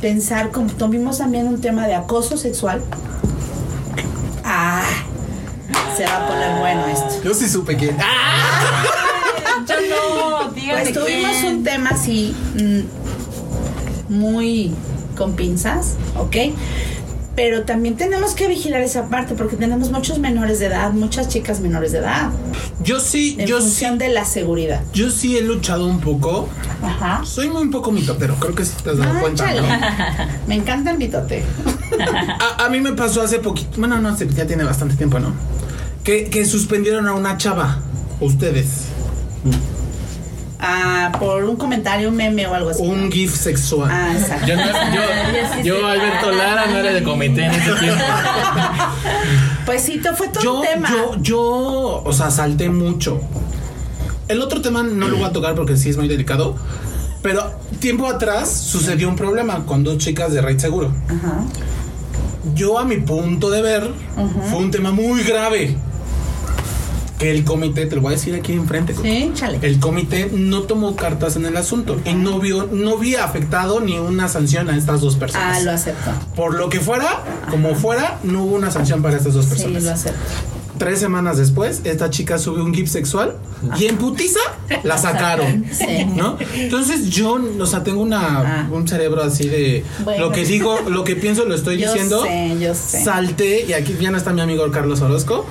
pensar, como tuvimos también un tema de acoso sexual. Ah, se va a poner bueno esto. Yo sí supe que. ¡Ah! Yo no, díganme Pues tuvimos quién. un tema así mm, muy con pinzas, ¿ok? Pero también tenemos que vigilar esa parte porque tenemos muchos menores de edad, muchas chicas menores de edad, Yo sí, en yo sí. función de la seguridad. Yo sí he luchado un poco. Ajá. Soy muy un poco mitotero, creo que sí te has dado Ah, cuenta, chale. ¿no? Me encanta el mitote. A, a mí me pasó hace poquito, bueno, no ya tiene bastante tiempo, ¿no? Que, que suspendieron a una chava, ustedes, Ah, por un comentario, un meme o algo así. un ¿no? GIF sexual. Ah, exacto. Yo, no, yo, yo, Alberto Lara, no era de comité en ese tiempo. Pues sí, fue todo yo, un tema. yo, yo, o sea, salté mucho. El otro tema no lo voy a tocar porque sí es muy delicado. Pero tiempo atrás sucedió un problema con dos chicas de Raid Seguro. Ajá. Yo, a mi punto de ver, fue un tema muy grave. Que el comité, te lo voy a decir aquí enfrente. Sí, chale. El comité no tomó cartas en el asunto y no vio, no vi afectado ni una sanción a estas dos personas. Ah, lo acepto. Por lo que fuera, como fuera, no hubo una sanción para estas dos Sí, personas. lo acepto. Tres semanas después, esta chica sube un GIF sexual y en putiza la sacaron. Sí. ¿No? Entonces yo, o sea, tengo una, Ah. un cerebro así de Bueno. lo que digo, lo que pienso lo estoy Yo diciendo. sé, yo sé. Salté y aquí ya no está mi amigo Carlos Orozco.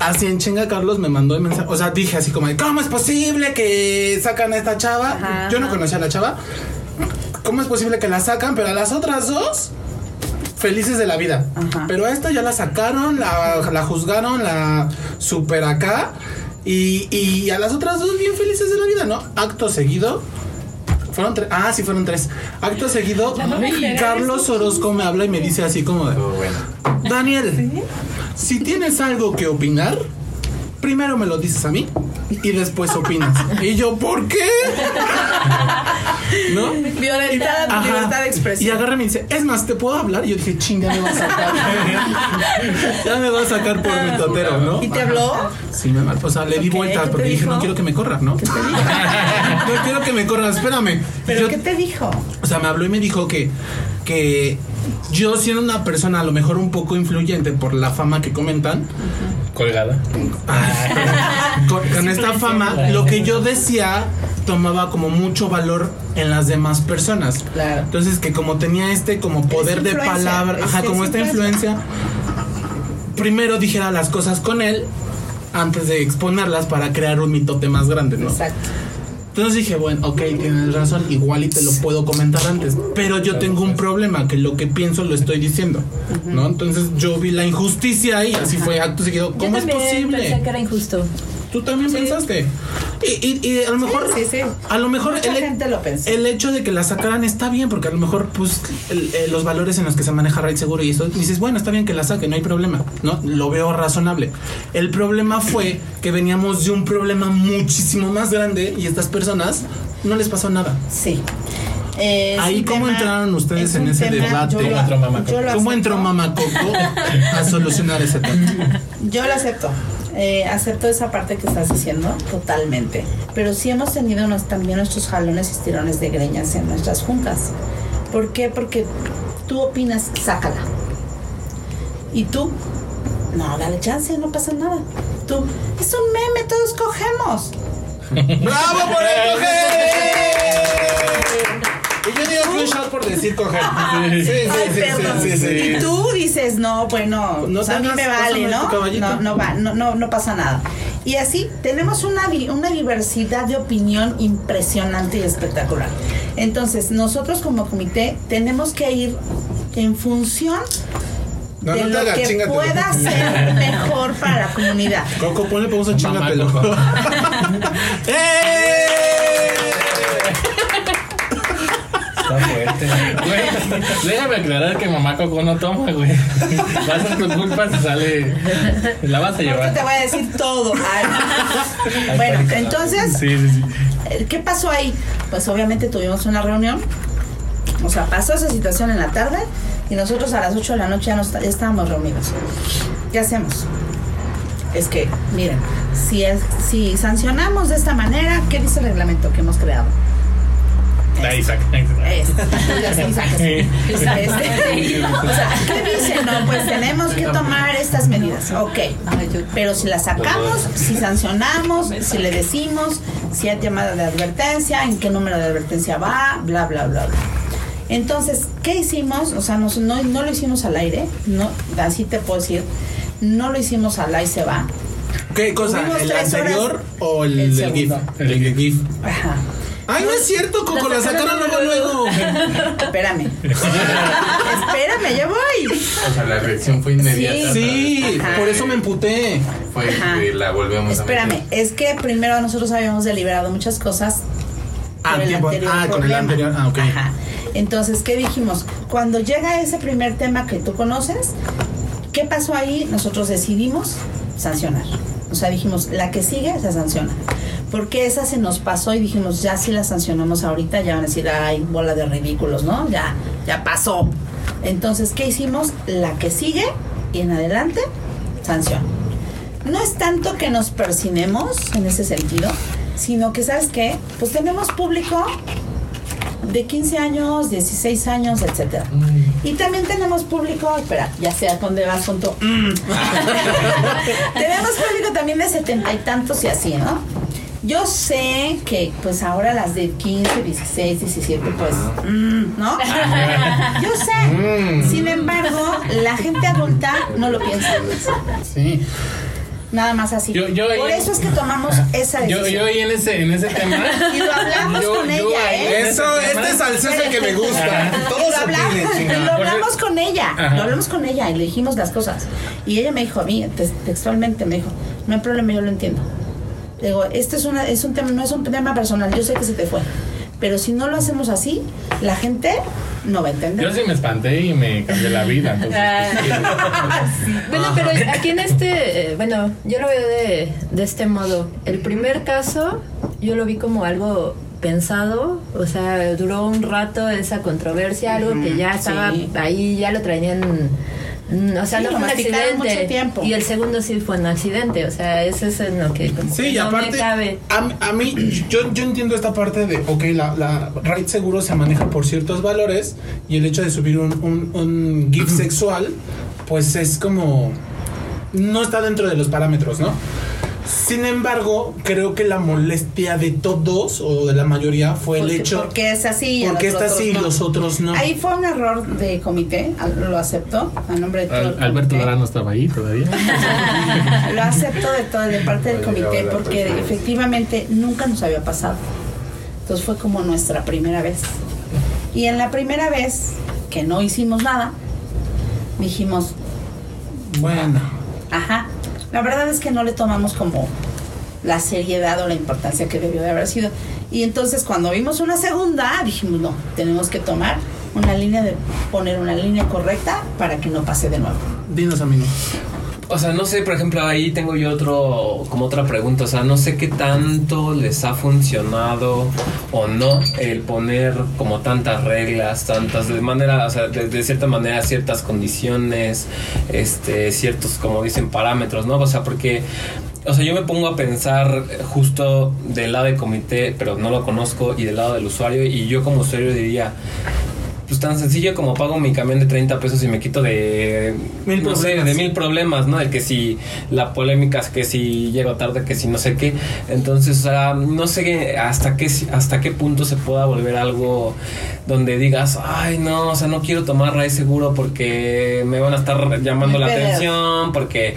Así en chinga Carlos me mandó el mensaje, o sea, dije así como de, ¿cómo es posible que sacan a esta chava? Ajá, Yo no conocía a la chava. ¿Cómo es posible que la sacan? Pero a las otras dos felices de la vida. Ajá. Pero a esta ya la sacaron, la, la juzgaron, la super acá. Y, y a las otras dos bien felices de la vida, ¿no? Acto seguido. Fueron tres. Ah, sí, fueron tres. Acto seguido, Carlos Orozco me habla y me dice así como de. Daniel, si tienes algo que opinar, primero me lo dices a mí y después opinas. Y yo, ¿por qué? ¿No? Ajá. libertad de Y expresión. agarra y me dice, es más, ¿te puedo hablar? Y yo dije, ching, ya me va a sacar. ya me va a sacar por mi totero, ¿no? ¿Y te habló? Sí, me O sea, le di Ok, vuelta ¿qué porque dije, dijo? no quiero que me corra, ¿no? ¿Qué te dijo? no quiero que me corra, espérame. ¿Pero Yo- qué te dijo? o sea, me habló y me dijo que, que yo siendo una persona a lo mejor un poco influyente por la fama que comentan, Colgada. con, con esta fama, lo que yo decía tomaba como mucho valor en las demás personas. Claro. Entonces que como tenía este como poder de palabra, ajá, como es esta influencia, primero dijera las cosas con él antes de exponerlas para crear un mitote más grande, ¿no? Exacto. Entonces dije, bueno, ok, tienes razón, igual y te lo puedo comentar antes, pero yo tengo un problema, que lo que pienso lo estoy diciendo, ¿no? Entonces yo vi la injusticia y así fue acto seguido, Yo ¿cómo es también posible? pensé que era injusto. Tú también pensaste. Y, y- y a lo mejor, sí, sí. a lo mejor Mucha el, gente lo pensó. el hecho de que la sacaran está bien, porque a lo mejor, pues, el- eh, los valores en los que se maneja Raid Seguro y eso, dices, bueno, está bien que la saque, no hay problema, ¿no? Lo veo razonable. El problema fue que veníamos de un problema muchísimo más grande y estas personas no les pasó nada. Sí. Es Ahí, ¿cómo entraron ustedes es en ese debate? yo ¿Cómo lo- entró ¿Cómo acepto. entró Mama Coco a solucionar ese tema? Yo lo acepto. Eh, acepto esa parte que estás diciendo totalmente. Pero sí hemos tenido unos- también nuestros jalones y estirones de greñas en nuestras juntas. ¿Por qué? Porque tú opinas, sácala. Y tú, no, dale chance, no pasa nada. Tú, es un meme, todos cogemos. ¡Bravo por el coger! Y yo digo que un shot por decir coger. Sí, sí, Ay, sí, perdón. sí, sí, sí. Y tú dices, no, bueno, No o sea, a mí me vale, ¿no? No, no, va, no, no, no pasa nada. Y así tenemos una, una diversidad de opinión impresionante y espectacular. Entonces, nosotros como comité tenemos que ir en función No, de no lo que chingatelo. pueda ser mejor para la comunidad. Coco, ponle pausa, chingatelo. ¡Eh! Está fuerte. Güey, déjame aclarar que mamá Coco no toma, güey. Va a ser tu culpa si sale. La vas a llevar. te voy a decir todo. Ay. Bueno, entonces, Sí, sí, sí. Eh, ¿Qué pasó ahí? Pues obviamente tuvimos una reunión. O sea, pasó esa situación en la tarde y nosotros a las 8 de la noche ya, no está- ya estábamos reunidos. ¿Qué hacemos? Es que, miren, si, es, si sancionamos de esta manera, ¿qué dice el reglamento que hemos creado? Ahí saca. Es, ya sí, sáquese. Este, o sea, ¿qué dicen? No, pues tenemos que tomar estas medidas. Ok, pero si las sacamos, si sancionamos, si le decimos, si hay llamada de advertencia, en qué número de advertencia va, bla, bla, bla, bla. Entonces, ¿qué hicimos? O sea, no, no lo hicimos al aire, no, así te puedo decir, no lo hicimos al aire se va. ¿Qué cosa? Tuvimos ¿El anterior horas. o el, GIF? El GIF. Ajá. Ay, no es cierto, Coco, la sacaron luego, luego. Espérame. Espérame, ya voy. O sea, la reacción fue inmediata. Sí, Ajá. por eso me emputé. Fue Ajá. y la volvemos a Espérame, meter. es que primero nosotros habíamos deliberado muchas cosas. Ah, el tiempo. anterior Ah, con el anterior. Ah, ok. Ajá. Entonces, ¿qué dijimos? Cuando llega ese primer tema que tú conoces, ¿qué pasó ahí? Nosotros decidimos sancionar. O sea, dijimos, la que sigue se sanciona. Porque esa se nos pasó y dijimos, ya si la sancionamos ahorita, ya van a decir, ay, bola de ridículos, ¿no? Ya, ya pasó. Entonces, ¿qué hicimos? La que sigue y en adelante, sanción. No es tanto que nos persinemos en ese sentido, sino que, ¿sabes qué? Pues tenemos público de 15 años, 16 años, etcétera. Y también tenemos público, espera, ya sé a dónde vas con tu... mm. tenemos público también de setenta y tantos y así, ¿no? Yo sé que pues ahora las de 15, 16, 17, pues, mm, ¿no? Yo sé. Sin embargo, la gente adulta no lo piensa. Sí. Nada más así. Yo- yo Por eso es que tomamos esa Yo, decisión. yo ahí en ese, en ese tema. Y lo hablamos Yo- con yo ella, ¿eh? Eso, este salsa es el que me gusta. Y Todos lo hablamos, opinen, lo hablamos con ella, Ajá. lo hablamos con ella y le dijimos las cosas. Y ella me dijo a mí, te- textualmente me dijo, no hay problema, yo lo entiendo. Digo, esto es, una, es un tema, no es un tema personal, yo sé que se te fue. Pero si no lo hacemos así, la gente no va a entender. Yo sí me espanté y me cambió la vida. entonces, pues, Bueno, pero aquí en este, eh, bueno, yo lo veo de, de este modo. El primer caso, yo lo vi como algo pensado, o sea, duró un rato esa controversia, algo que ya estaba sí. ahí, ya lo traían, o sea, Sí, no lo fue un accidente. mucho tiempo. Y el segundo sí fue un accidente, o sea, eso es en lo que como Sí, que y no aparte, me cabe. a, a mí, yo, yo entiendo esta parte de, ok, la, la raid seguro se maneja por ciertos valores y el hecho de subir un, un, un GIF sexual, pues es como, no está dentro de los parámetros, ¿no? Sin embargo, creo que la molestia de todos o de la mayoría fue el hecho... Porque es así. porque está así y los otros no. Ahí fue un error de comité, lo aceptó a nombre de todo el Al- Alberto. Durán no estaba ahí todavía. Lo acepto de todo, de parte del comité, porque efectivamente nunca nos había pasado. Entonces fue como nuestra primera vez. Y en la primera vez que no hicimos nada, dijimos, Bueno, ajá, la verdad es que no le tomamos como la seriedad o la importancia que debió de haber sido. Y entonces cuando vimos una segunda, dijimos, no, tenemos que tomar una línea de poner una línea correcta para que no pase de nuevo. dinos amigo. O sea, no sé, por ejemplo, ahí tengo yo otro, como otra pregunta. O sea, no sé qué tanto les ha funcionado o no el poner como tantas reglas, tantas, de manera, o sea, de, cierta manera, ciertas condiciones, este, ciertos, como dicen, parámetros, ¿no? O sea, porque, o sea, yo me pongo a pensar justo del lado del comité, pero no lo conozco, y del lado del usuario, y yo como usuario diría, pues tan sencillo como pago mi camión de 30 pesos y me quito de Mil no sé, problemas. de mil problemas, ¿no? De que si la polémica es que si llego tarde, que si no sé qué. Entonces, o sea, no sé hasta qué hasta qué punto se pueda volver algo donde digas, "Ay, no, o sea, no quiero tomar raíz seguro porque me van a estar llamando la atención, porque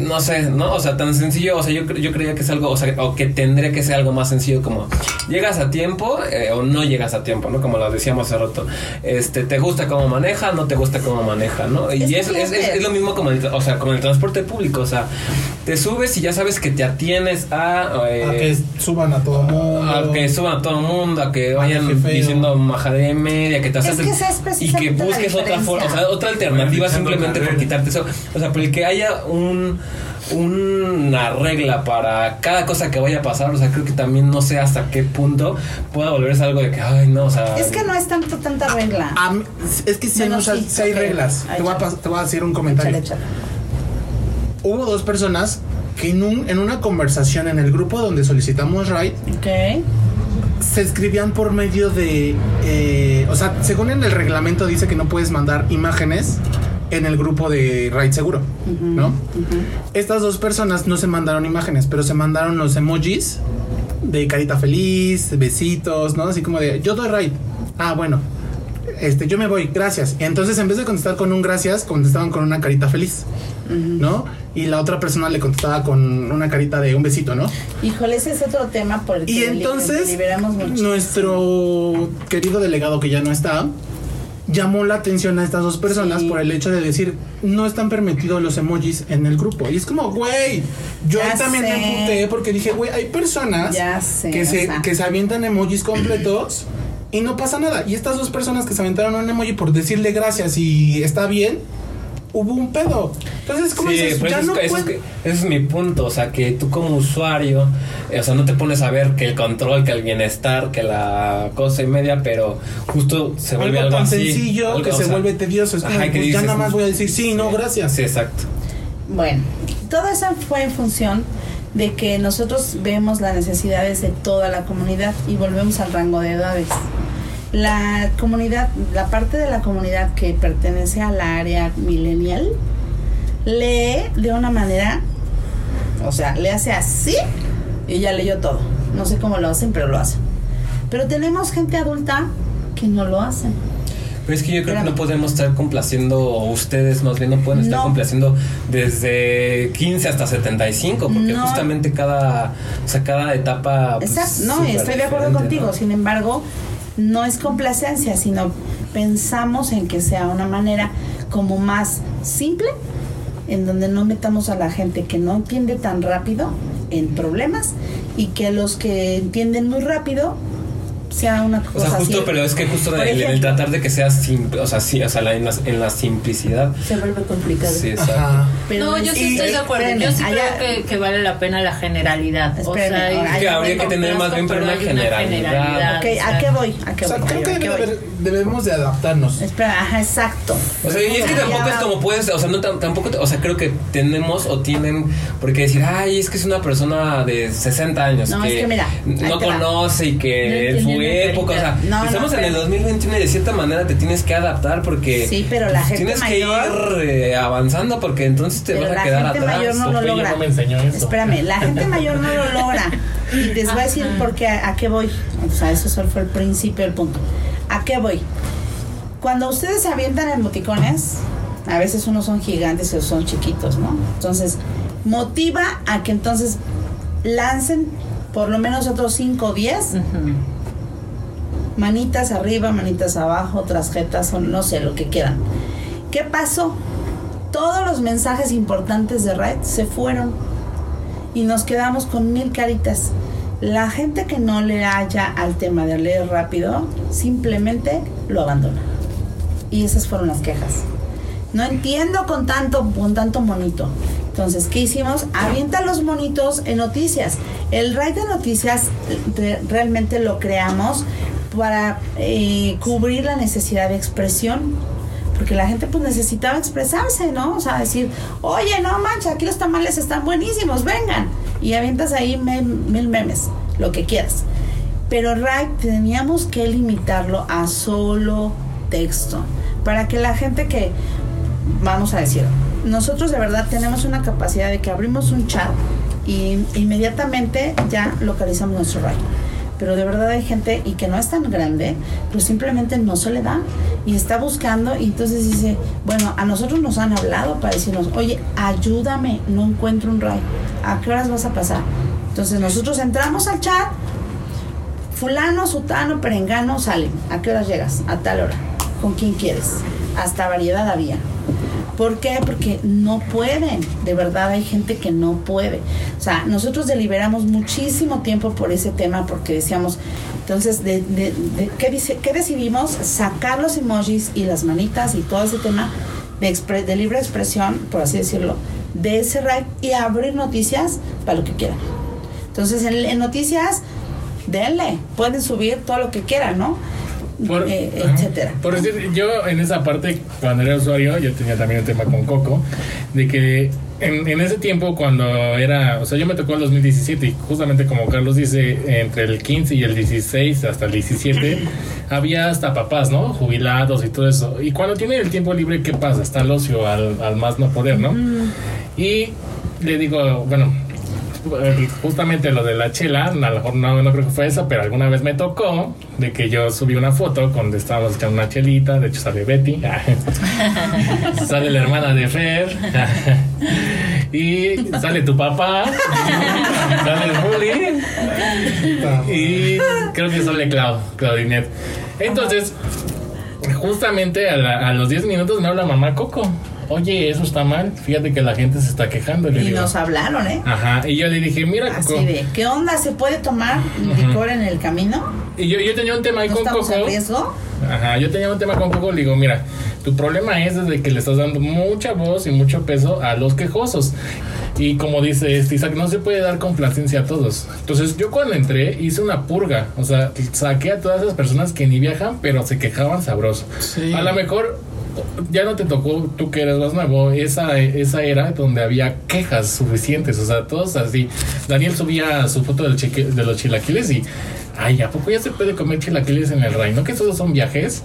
no sé, ¿no? O sea, tan sencillo, o sea, yo, yo creía que es algo, o sea, o que tendría que ser algo más sencillo como llegas a tiempo eh, o no llegas a tiempo, ¿no? Como lo decíamos hace rato. Este, ¿te gusta cómo maneja? No te gusta cómo maneja, ¿no? Y Es es, que es, es- fíjate. es lo mismo como el, o sea, como en el transporte público, o sea, te subes y ya sabes que te atienes a... eh, a que suban a todo mundo. a que suban a todo el mundo, a que vayan feo. diciendo majadería y media, que te Es acepten que esa es y que busques otra forma, o sea, otra alternativa simplemente por quitarte eso. O sea, por el que haya un una regla para cada cosa que vaya a pasar, o sea, creo que también no sé hasta qué punto pueda volverse algo de que, ay, no, o sea, Es que no es tanto tanta regla. A mí- es que sí hay, Bueno, muchas, sí, sí hay ok. reglas. Ahí Te voy, a, te voy a decir un comentario. Échale, échale. Hubo dos personas que en, un, en una conversación en el grupo donde solicitamos ride, Ok. se escribían por medio de, eh, o sea, según en el reglamento dice que no puedes mandar imágenes en el grupo de Raid Seguro, ¿no? Estas dos personas no se mandaron imágenes, pero se mandaron los emojis de carita feliz, besitos, ¿no? Así como de, yo doy Raid. Ah, bueno. Este, yo me voy, gracias. Y entonces en vez de contestar con un gracias, contestaban con una carita feliz, ¿no? Y la otra persona le contestaba con una carita de un besito, ¿no? Híjole, ese es otro tema por el que Y entonces, deliberamos mucho. nuestro querido delegado que ya no está, llamó la atención a estas dos personas Sí. por el hecho de decir, no están permitidos los emojis en el grupo. Y es como, güey, yo Ya también sé. me emputé porque dije, güey, hay personas sé, que, se, sea. que se avientan emojis completos y no pasa nada. Y estas dos personas que se aventaron un emoji por decirle gracias y está bien, hubo un pedo. Entonces, ¿cómo Sí, dices? pues Ya es no que- eso, es ese mi punto, o sea, que tú como usuario, eh, o sea, no te pones a ver que el control, que el bienestar, que la cosa y media, pero justo se vuelve algo algo, tan así. sencillo algo, que se sea, vuelve tedioso. Es como, ajá, que pues, ya nada más voy a decir sí, no, gracias. Sí, exacto. Bueno, todo eso fue en función de que nosotros vemos las necesidades de toda la comunidad y volvemos al rango de edades. La comunidad, la parte de la comunidad que pertenece al área millennial, lee de una manera, o sea, le hace así y ya leyó todo. No sé cómo lo hacen, pero lo hacen. Pero tenemos gente adulta que no lo hacen. Pero es que yo creo Espérame. que no podemos estar complaciendo, o ustedes más bien no pueden estar No. complaciendo desde 15 hasta 75, porque No. justamente cada, o sea, cada etapa. pues, Exacto, no, estoy de acuerdo contigo. ¿no? Sin embargo, no es complacencia, sino pensamos en que sea una manera como más simple, en donde no metamos a la gente que no entiende tan rápido en problemas y que los que entienden muy rápido sea una cosa O sea, justo, así. pero es que justo el tratar de que sea simple, o sea, sí, o sea, la- en, la, en la simplicidad. Se vuelve complicado. Sí, exacto. Ajá. pero no, yo sí estoy de acuerdo. Yo sí Espérenme, creo allá- que, que vale la pena la generalidad. Espérenme, o sea, Es que habría que tener más bien, pero una generalidad. Ok, o sea, ¿a qué voy? ¿A qué O sea, voy? creo que ¿A qué debe haber- debemos de adaptarnos. Espera, ajá, exacto. O sea, y es que tampoco es como puedes, o sea, no tam- tampoco, te- o sea, creo que tenemos o tienen por qué decir, ay, es que es una persona de 60 años No, que, es que mira, no conoce y No que la época, o sea, no, estamos en el pero- 2021 y de cierta manera te tienes que adaptar porque Sí, pero la gente tienes mayor- que ir eh, avanzando porque entonces te vas a la quedar gente atrás. mayor no lo logra. no me enseñó eso. Espérame, la gente mayor no lo logra. Y les voy a decir por qué, a, a qué voy. O sea, eso solo fue el principio del punto. ¿A qué voy? Cuando ustedes se avientan emoticones, a veces unos son gigantes y otros son chiquitos, ¿no? Entonces, motiva a que entonces lancen por lo menos otros 5 o 10 Ujú. Manitas arriba, manitas abajo, tarjetas no sé, lo que quieran. ¿Qué pasó? Todos los mensajes importantes de Red se fueron y nos quedamos con mil caritas. La gente que no le haya al tema de leer rápido, simplemente lo abandona. Y esas fueron las quejas. No entiendo con tanto, con tanto monito. Entonces, ¿qué hicimos? Avienta los monitos en noticias. El raid de noticias re- realmente lo creamos para eh, cubrir la necesidad de expresión. Porque la gente pues necesitaba expresarse, ¿no? O sea, decir, oye, no manches, aquí los tamales están buenísimos, vengan. Y avientas ahí me- mil memes, lo que quieras. Pero RAID teníamos que limitarlo a solo texto. Para que la gente que, vamos a decir, nosotros de verdad tenemos una capacidad de que abrimos un chat y inmediatamente ya localizamos nuestro RAID. Pero de verdad hay gente y que no es tan grande, pues simplemente no se le da y está buscando y entonces dice, bueno, a nosotros nos han hablado para decirnos, oye, ayúdame, no encuentro un RAID, ¿a qué horas vas a pasar? Entonces nosotros entramos al chat, fulano, sutano, perengano, salen. ¿A qué horas llegas? A tal hora. ¿Con quién quieres? Hasta variedad había. ¿Por qué? Porque no pueden. De verdad hay gente que no puede. O sea, nosotros deliberamos muchísimo tiempo por ese tema porque decíamos, entonces, de, de- ¿qué, dice, ¿qué decidimos? Sacar los emojis y las manitas y todo ese tema de, de libre expresión, por así decirlo, de ese raid y abrir noticias para lo que quieran. Entonces, en, en noticias, denle, pueden subir todo lo que quieran, ¿no? Por- eh, etcétera. Por decir, yo en esa parte, cuando era usuario, yo tenía también un tema con Coco, de que en, en ese tiempo, cuando era, o sea, yo me tocó el 2017 y justamente como Carlos dice, entre el 15 y el 16 hasta el 17, había hasta papás, ¿no? Jubilados y todo eso. Y cuando tiene el tiempo libre, ¿qué pasa? Está el ocio al, al más no poder, ¿no? Y le digo, bueno, justamente lo de la chela, a lo mejor no, no creo que fue esa, pero alguna vez me tocó de que yo subí una foto donde estábamos echando una chelita, de hecho sale Betty, sale la hermana de Fer, y sale tu papá, sale bully, y creo que sale Clau, Claudinet. Entonces, justamente a, la- a los 10 minutos me habla mamá Coco. Oye, eso está mal. Fíjate que la gente se está quejando. Le Y digo, nos hablaron, ¿eh? Ajá, y yo le dije, mira, Así Coco. de, ¿qué onda? ¿Se puede tomar licor en el camino? Y yo, yo tenía un tema ahí ¿No con estamos Coco. en riesgo? Ajá, yo tenía un tema con Coco. Le digo, mira, tu problema es desde que le estás dando mucha voz y mucho peso a los quejosos. Y como dice este Isaac, no se puede dar complacencia a todos. Entonces, yo cuando entré hice una purga. O sea, saqué a todas esas personas que ni viajan, pero se quejaban sabroso. Sí. A lo mejor ya no te tocó, tú que eres más nuevo, esa, esa era donde había quejas suficientes, o sea, todos así. Daniel subía su foto del chique- de los chilaquiles y, ay, ¿a poco ya se puede comer chilaquiles en el Ray? ¿No que esos son viajes?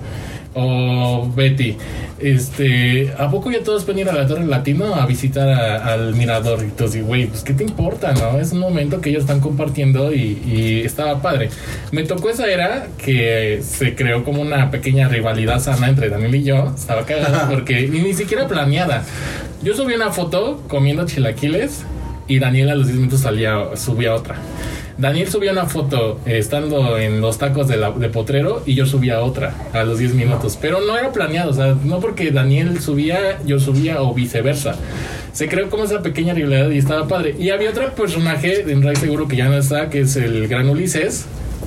O Betty, este, ¿a poco ya todos pueden ir a la Torre Latino a visitar a- al mirador? Y entonces, güey, pues ¿qué te importa, no? Es un momento que ellos están compartiendo y, y estaba padre. Me tocó esa era que se creó como una pequeña rivalidad sana entre Daniel y yo. Estaba cagada porque ni, ni siquiera planeada. Yo subí una foto comiendo chilaquiles y Daniel a los 10 minutos salía, subía otra. Daniel subía una foto eh, estando en los tacos de, la, de Potrero y yo subía otra a los 10 minutos. Pero no era planeado, o sea, no porque Daniel subía, yo subía o viceversa. Se creó como esa pequeña rivalidad y estaba padre. Y había otro personaje en Ray Seguro que ya no está, que es el gran Ulises.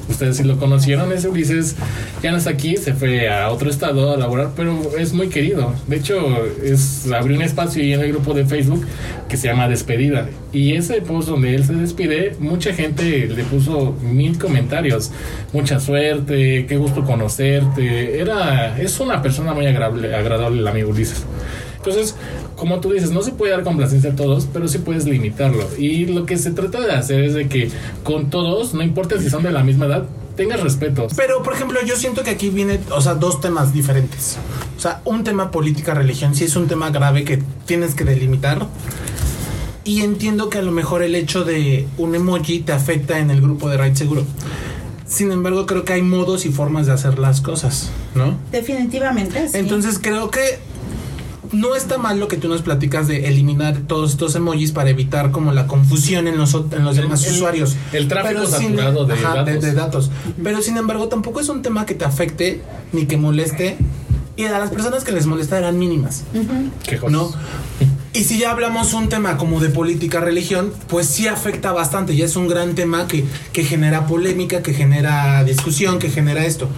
Ustedes sí lo conocieron, ese Ulises ya no está aquí, se fue a otro estado a laborar, pero es muy querido. De hecho, es abrió un espacio ahí en el grupo de Facebook que se llama Despedida. Y ese post donde él se despide, mucha gente le puso mil comentarios. Mucha suerte, qué gusto conocerte. Era, es una persona muy agradable, agradable el amigo Ulises. Entonces, como tú dices, no se puede dar complacencia a todos, pero sí puedes limitarlo. Y lo que se trata de hacer es de que con todos, no importa si son de la misma edad, tengas respeto. Pero, por ejemplo, yo siento que aquí viene, o sea, dos temas diferentes. O sea, un tema política, religión, sí es un tema grave que tienes que delimitar. Y entiendo que a lo mejor el hecho de un emoji te afecta en el grupo de Raid Seguro. Sin embargo, creo que hay modos y formas de hacer las cosas, ¿no? Definitivamente. sí. Entonces creo que no está mal lo que tú nos platicas de eliminar todos estos emojis para evitar como la confusión en los, en los demás el- usuarios. el tráfico Pero sin- saturado de ajá, datos. de datos. Pero sin embargo tampoco es un tema que te afecte ni que moleste. Y a las personas que les molesta eran mínimas, Quejosos. ¿no? Y si ya hablamos un tema como de política, religión, pues sí afecta bastante. Ya es un gran tema que, que genera polémica, que genera discusión, que genera esto.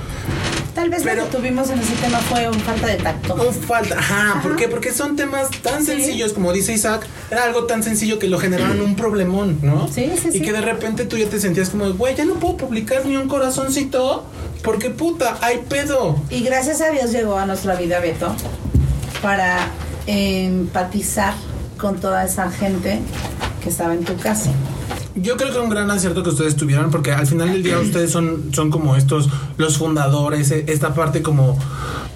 Tal vez pero- lo que tuvimos en ese tema fue un falta de tacto. Un falta, ajá, ¿por Ajá. qué? Porque son temas tan Sí. sencillos, como dice Isaac, era algo tan sencillo que lo generaron un problemón, ¿no? Sí, sí, Y sí. que de repente tú ya te sentías como, güey, ya no puedo publicar ni un corazoncito, porque puta, hay pedo. Y gracias a Dios llegó a nuestra vida Beto para empatizar con toda esa gente que estaba en tu casa. Yo creo que un gran acierto que ustedes tuvieron, porque al final del día ustedes son, son como estos, los fundadores, eh, esta parte como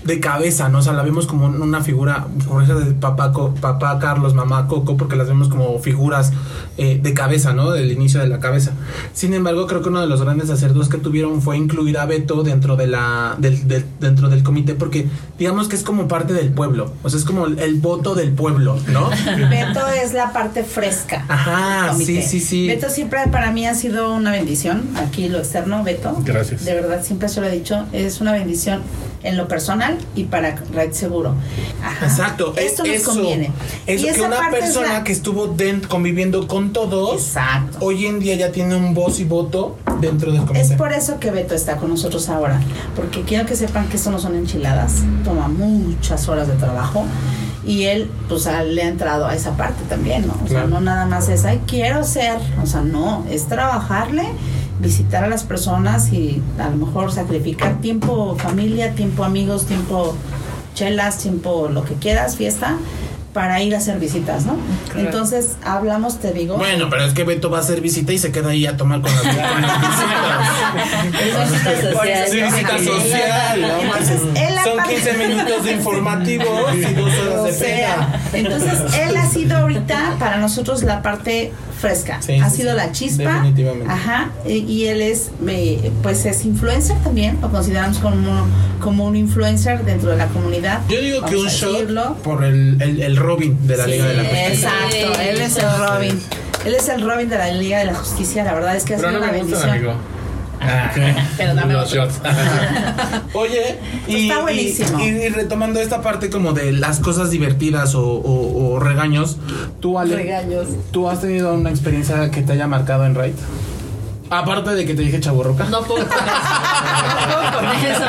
de cabeza, ¿no? O sea, la vemos como una figura, como esa de papá, Co- papá Carlos, mamá Coco, porque las vemos como figuras eh, de cabeza, ¿no? Del inicio de la cabeza. Sin embargo, creo que uno de los grandes aciertos que tuvieron fue incluir a Beto dentro de la, del, del- dentro del comité, porque digamos que es como parte del pueblo, o sea, es como el, el voto del pueblo, ¿no? Beto es la parte fresca. Ajá, del sí, sí, sí. Beto siempre para mí ha sido una bendición. Aquí lo externo, Beto. Gracias. De verdad, siempre se lo he dicho. Es una bendición en lo personal y para Red Seguro. Ajá. Exacto, Esto es nos eso, conviene. Eso Y que una parte es persona la- que estuvo den- conviviendo con todos, Exacto. hoy en día ya tiene un voz y voto dentro del comité. Es por eso que Beto está con nosotros ahora, porque quiero que sepan que esto no son enchiladas, toma muchas horas de trabajo y él pues a- le ha entrado a esa parte también, ¿no? O sea, Claro. no nada más es, ay, quiero ser, o sea, no, es trabajarle visitar a las personas y a lo mejor sacrificar tiempo familia, tiempo amigos, tiempo chelas, tiempo lo que quieras, fiesta, para ir a hacer visitas, ¿no? Entonces hablamos, te digo. Bueno, pero es que Beto va a hacer visita y se queda ahí a tomar con las, con las visitas. Visita social. Sí, visita social, no manches. Él Son aparte- 15 minutos de informativos y dos horas O de sea, entonces él ha sido ahorita para nosotros la parte fresca. Sí, ha sí, sido sí. la chispa. Definitivamente. Ajá. Y, y él es, eh, pues es influencer también. Lo consideramos como, como un influencer dentro de la comunidad. Yo digo que un Vamos shot por el, el, el Robin de la Sí, Liga de la Justicia. Exacto, él es el Robin. Él es el Robin de la Liga de la Justicia. La verdad es que ha sido no una bendición. amigo. Pero dame Los otro. shots. Oye, y, Está buenísimo. y- y retomando esta parte como de las cosas divertidas o, o- o regaños, tú, Ale, Regaños. ¿tú has tenido una experiencia que te haya marcado en Raid? Aparte de que te dije chaburroca. No puedo con eso. No puedo con eso.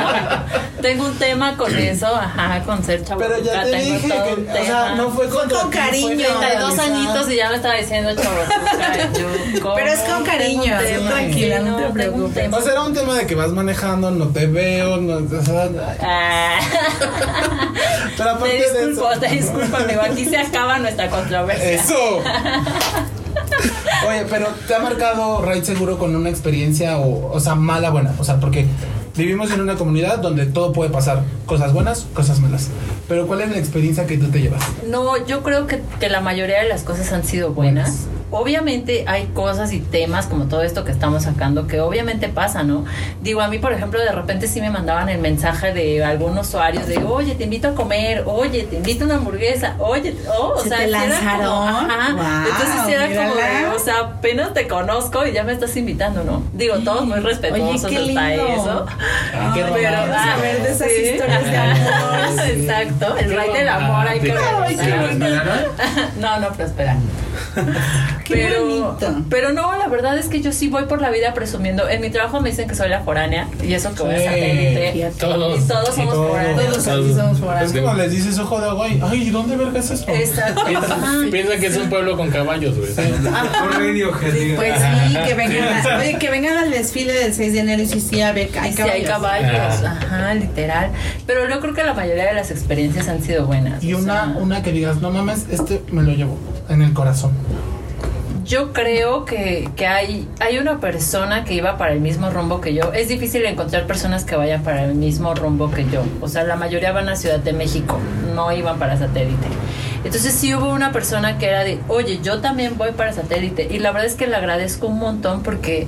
Tengo un tema con eso, ajá, con ser chavo. Pero ya te tengo dije todo que, un o sea, tema. no fue con cariño. fue 32 generalizado. añitos y ya me estaba diciendo chavo. Pero es con cariño, Tengo un tema, tranquila, no te tengo un preocupes. tema. O sea, era un tema de que vas manejando, no te veo, no, o sea, Ah. pero aparte Te de disculpo, eso. te disculpo, amigo. Aquí se acaba nuestra controversia. Eso. Oye, pero ¿te ha marcado Raid seguro con una experiencia o, o sea, mala, buena? O sea, porque vivimos en una comunidad donde todo puede pasar, cosas buenas, cosas malas. Pero ¿cuál es la experiencia que tú te llevas? No, yo creo que, que la mayoría de las cosas han sido buenas. Obviamente hay cosas y temas como todo esto que estamos sacando que obviamente pasa, ¿no? Digo, a mí, por ejemplo, de repente sí me mandaban el mensaje de algún usuario de, oye, te invito a comer, oye, te invito a una hamburguesa, oye, oh, o ¿Se sea, te lanzaron? como, ajá. Guau, Entonces era como, de, mírala. o sea, apenas te conozco y ya me estás invitando, ¿no? Digo, todos muy respetuosos Oye, qué hasta lindo. eso. Ay, qué Pero, ah, saber de esas sí, historias de amor. Exacto, el rey del amor hay que ver. No, no prospera. Qué pero, bonito. pero no, la verdad es que yo sí voy por la vida presumiendo. En mi trabajo me dicen que soy la foránea y eso que voy a Sí, satélite. todos. Y todos somos Todos. foráneos. Todos aquí somos foráneos. Es como les dices ojo de agua y, ay, ¿y dónde vergas es eso? Exacto. Piensa, Ajá. piensa que es un pueblo con caballos, güey. Pues sí, que vengan, a- oye, que vengan al desfile del 6 de enero y sí, sí, a ver, hay Sí, hay caballos. caballos, Ah. ajá, literal. Pero yo creo que la mayoría de las experiencias han sido buenas. Y una, sea, una que digas, no mames, este me lo llevo en el corazón. Yo creo que, que hay, hay una persona que iba para el mismo rumbo que yo. Es difícil encontrar personas que vayan para el mismo rumbo que yo. O sea, la mayoría van a Ciudad de México, no iban para satélite. Entonces sí hubo una persona que era de, oye, yo también voy para satélite. Y la verdad es que le agradezco un montón porque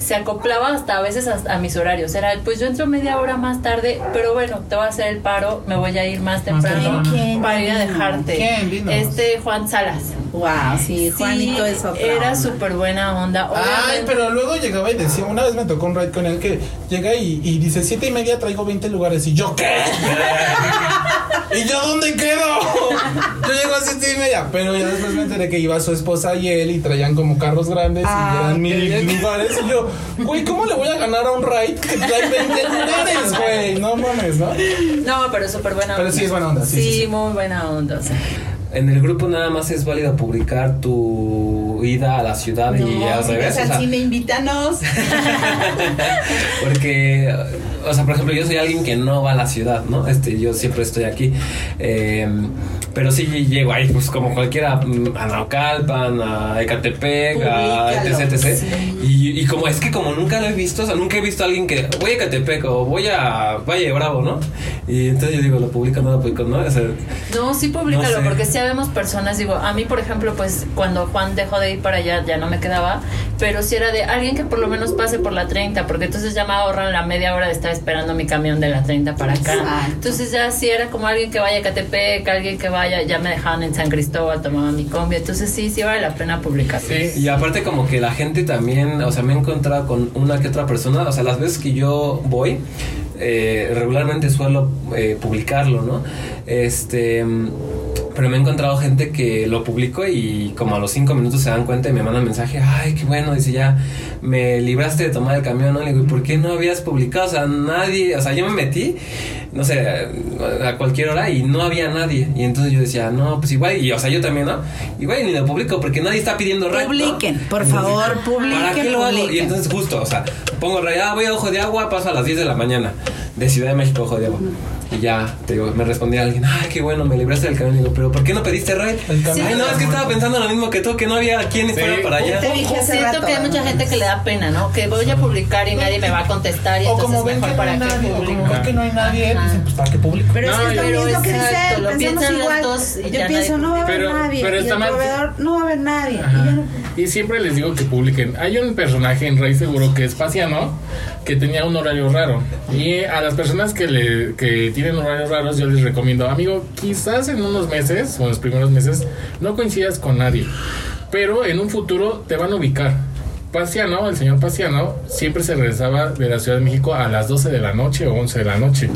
se acoplaba hasta a veces hasta a mis horarios. Era, pues yo entro media hora más tarde, pero bueno, te voy a hacer el paro, me voy a ir más temprano. ¿Quién? para ir a dejarte. ¿Quién? Este Juan Salas. Wow, sí, Juanito Sí, es otra Era súper buena onda. Ay, pero luego llegaba y decía, una vez me tocó un ride con él que llega y, y dice, siete y media traigo 20 lugares. Y yo, ¿qué? ¿Y yo dónde quedo? Yo llego a siete y media. Pero ya después me enteré que iba su esposa y él y traían como carros grandes Ah, y eran ok, mil lugares. Y yo, güey, ¿cómo le voy a ganar a un ride que trae 20 lugares, güey? No mames, ¿no? No, pero súper buena Pero sí es buena onda, sí, Sí, sí, sí. muy buena onda. o sea. En el grupo nada más es válido publicar tu ida a la ciudad y No, al si revés. o al sea, cine, invítanos. Porque, o sea, por ejemplo, yo soy alguien que no va a la ciudad, ¿no? Este, yo siempre estoy aquí. Eh, pero sí llego ahí, pues como cualquiera, mm, a Naucalpan, a Ecatepec, a etc, etc. sí. Y, y como es que como nunca lo he visto, o sea, nunca he visto a alguien que voy a Ecatepec o voy a Valle Bravo, ¿no? Y entonces yo digo, lo publico, no lo publico, ¿no? O sea, No, sí, públicalo, No sé. porque sí habemos personas, digo, a mí, por ejemplo, pues cuando Juan dejó de ir para allá, ya no me quedaba, pero sí era de alguien que por lo menos pase por la 30, porque entonces ya me ahorran la media hora de estar esperando mi camión de la 30 para acá. Exacto. Entonces ya sí era como alguien que vaya a Catepec, alguien que vaya, ya me dejaban en San Cristóbal, tomaba mi combi, entonces sí, sí vale la pena publicar. Sí. Y aparte como que la gente también, o sea, me he encontrado con una que otra persona, o sea, las veces que yo voy, eh, regularmente suelo eh, publicarlo, ¿no? Este... Pero me he encontrado gente que lo publico y como a los cinco minutos se dan cuenta y me mandan mensaje, ay, qué bueno, dice ya, me libraste de tomar el camión, ¿no? Le digo, ¿y por qué no habías publicado? O sea, nadie, o sea, yo me metí, no sé, a cualquier hora y no había nadie. Y entonces yo decía, no, pues igual, y o sea, yo también, ¿no? Igual ni lo publico porque nadie está pidiendo red. ¿no? Publiquen, por favor, publiquen, ¿Para qué lo hago? Y entonces justo, o sea, pongo red, ah, voy a Ojo de Agua, paso a las 10 de la mañana, de Ciudad de México, Ojo de Agua. Y ya, te digo, me respondía alguien, ay, qué bueno, me libraste del camión. Y digo, pero ¿por qué no pediste camión. Ay, no, es que estaba pensando lo mismo que tú, que no había quien fuera para allá. Te dije hace Siento rato. que hay mucha gente que le da pena, ¿no? Que voy a publicar y nadie me va a contestar y O entonces como ven que mejor no hay para qué nadie, o publico. como ven que no hay nadie, dicen, pues para qué publico. Pero No, es lo mismo que dice exacto, él, lo pensamos piensan los igual. dos y Yo ya pienso, nadie no va a haber nadie. pero y el proveedor, no va a haber nadie. Y ya no- Y siempre les digo que publiquen. Hay un personaje en Rey Seguro que es Paciano, que tenía un horario raro. Y a las personas que, le, que tienen horarios raros, yo les recomiendo, amigo, quizás en unos meses, o en los primeros meses, no coincidas con nadie. Pero en un futuro te van a ubicar. Paciano, el señor Paciano, siempre se regresaba de la Ciudad de México a las 12 de la noche o 11 de la noche.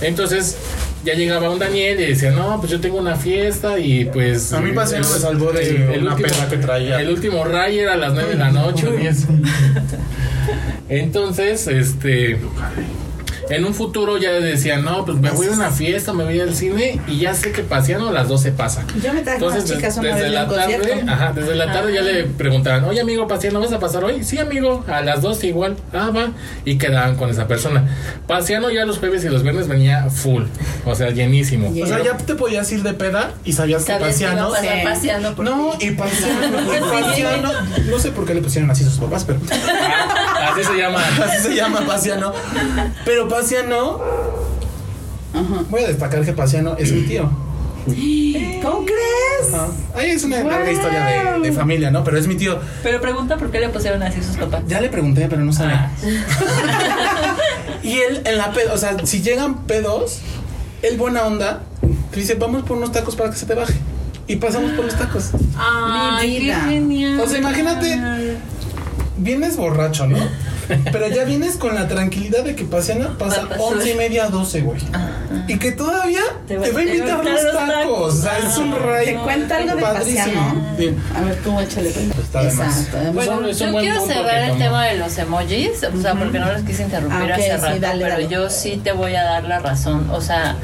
Entonces ya llegaba un Daniel y decía, no, pues yo tengo una fiesta y pues... A mí Paciano me salvó de una peda que traía. El último ray era a las 9 de la noche o 10. Entonces, este... En un futuro ya decían, no, pues me voy a una fiesta, me voy al cine y ya sé que Paciano a las 12 pasa. Yo me traje unas Entonces, chicas des- una desde la un concierto. tarde, ajá, desde la tarde ya le preguntaban, oye amigo Paciano, ¿vas a pasar hoy? Sí, amigo, a las 12 igual. Ah, va. Y quedaban con esa persona. Paciano ya los jueves y los viernes venía full, o sea, llenísimo. O sea, ya te podías ir de peda y sabías que Sabías que iba a Paciano. pasar Sí. paseando por No, y Paciano, no sé por qué le pusieron así sus papás, pero Ah, así se llama. así se llama Paciano. Pero Paciano, voy a destacar que Paciano es mi tío. ¿Cómo crees? Ajá. Ahí es una larga historia de, de familia, ¿no? Pero es mi tío. Pero pregunta por qué le pusieron así sus papás. Ya le pregunté, pero no sabe. y él en la pedo, o sea, si llegan pedos, él buena onda, te dice, vamos por unos tacos para que se te baje. Y pasamos por los tacos. Ay, qué vida. genial. O sea, imagínate, vienes borracho, ¿no? Pero ya vienes con la tranquilidad de que Paciana pasa once y media a 12, güey. Y que todavía te, Te va- a te invitar va a los invitar los tacos. O sea, es un rey. Te cuenta algo de padrísimo. Paciano. Bien. A ver, tú échale cuenta. Está de más. Exacto. Bueno, Bueno, yo quiero cerrar el tema de los emojis, o sea, porque no los quise interrumpir Ah, hace sí, rato, dale, pero dale. yo sí te voy a dar la razón, o sea,